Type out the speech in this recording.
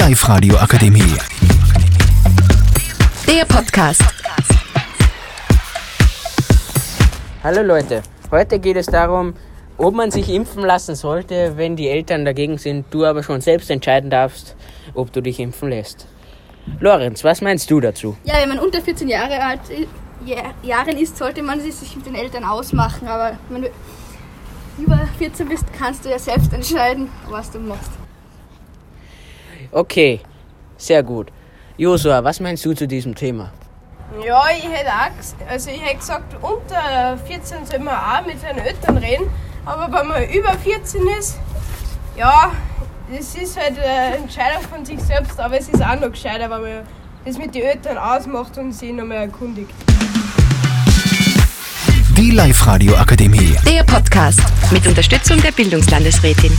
Live-Radio Akademie. Der Podcast. Hallo Leute, heute geht es darum, ob man sich impfen lassen sollte, wenn die Eltern dagegen sind, du aber schon selbst entscheiden darfst, ob du dich impfen lässt. Lorenz, was meinst du dazu? Ja, wenn man unter 14 Jahre alt Jahren ist, sollte man es sich mit den Eltern ausmachen. Aber wenn du über 14 bist, kannst du ja selbst entscheiden, was du machst. Okay, sehr gut. Josua, was meinst du zu diesem Thema? Ja, ich hätte auch, also ich hätte gesagt, unter 14 soll man auch mit seinen Eltern reden, aber wenn man über 14 ist, ja, das ist halt eine Entscheidung von sich selbst, aber es ist auch noch gescheiter, wenn man das mit den Eltern ausmacht und sich nochmal erkundigt. Die Live-Radio Akademie. Der Podcast mit Unterstützung der Bildungslandesrätin.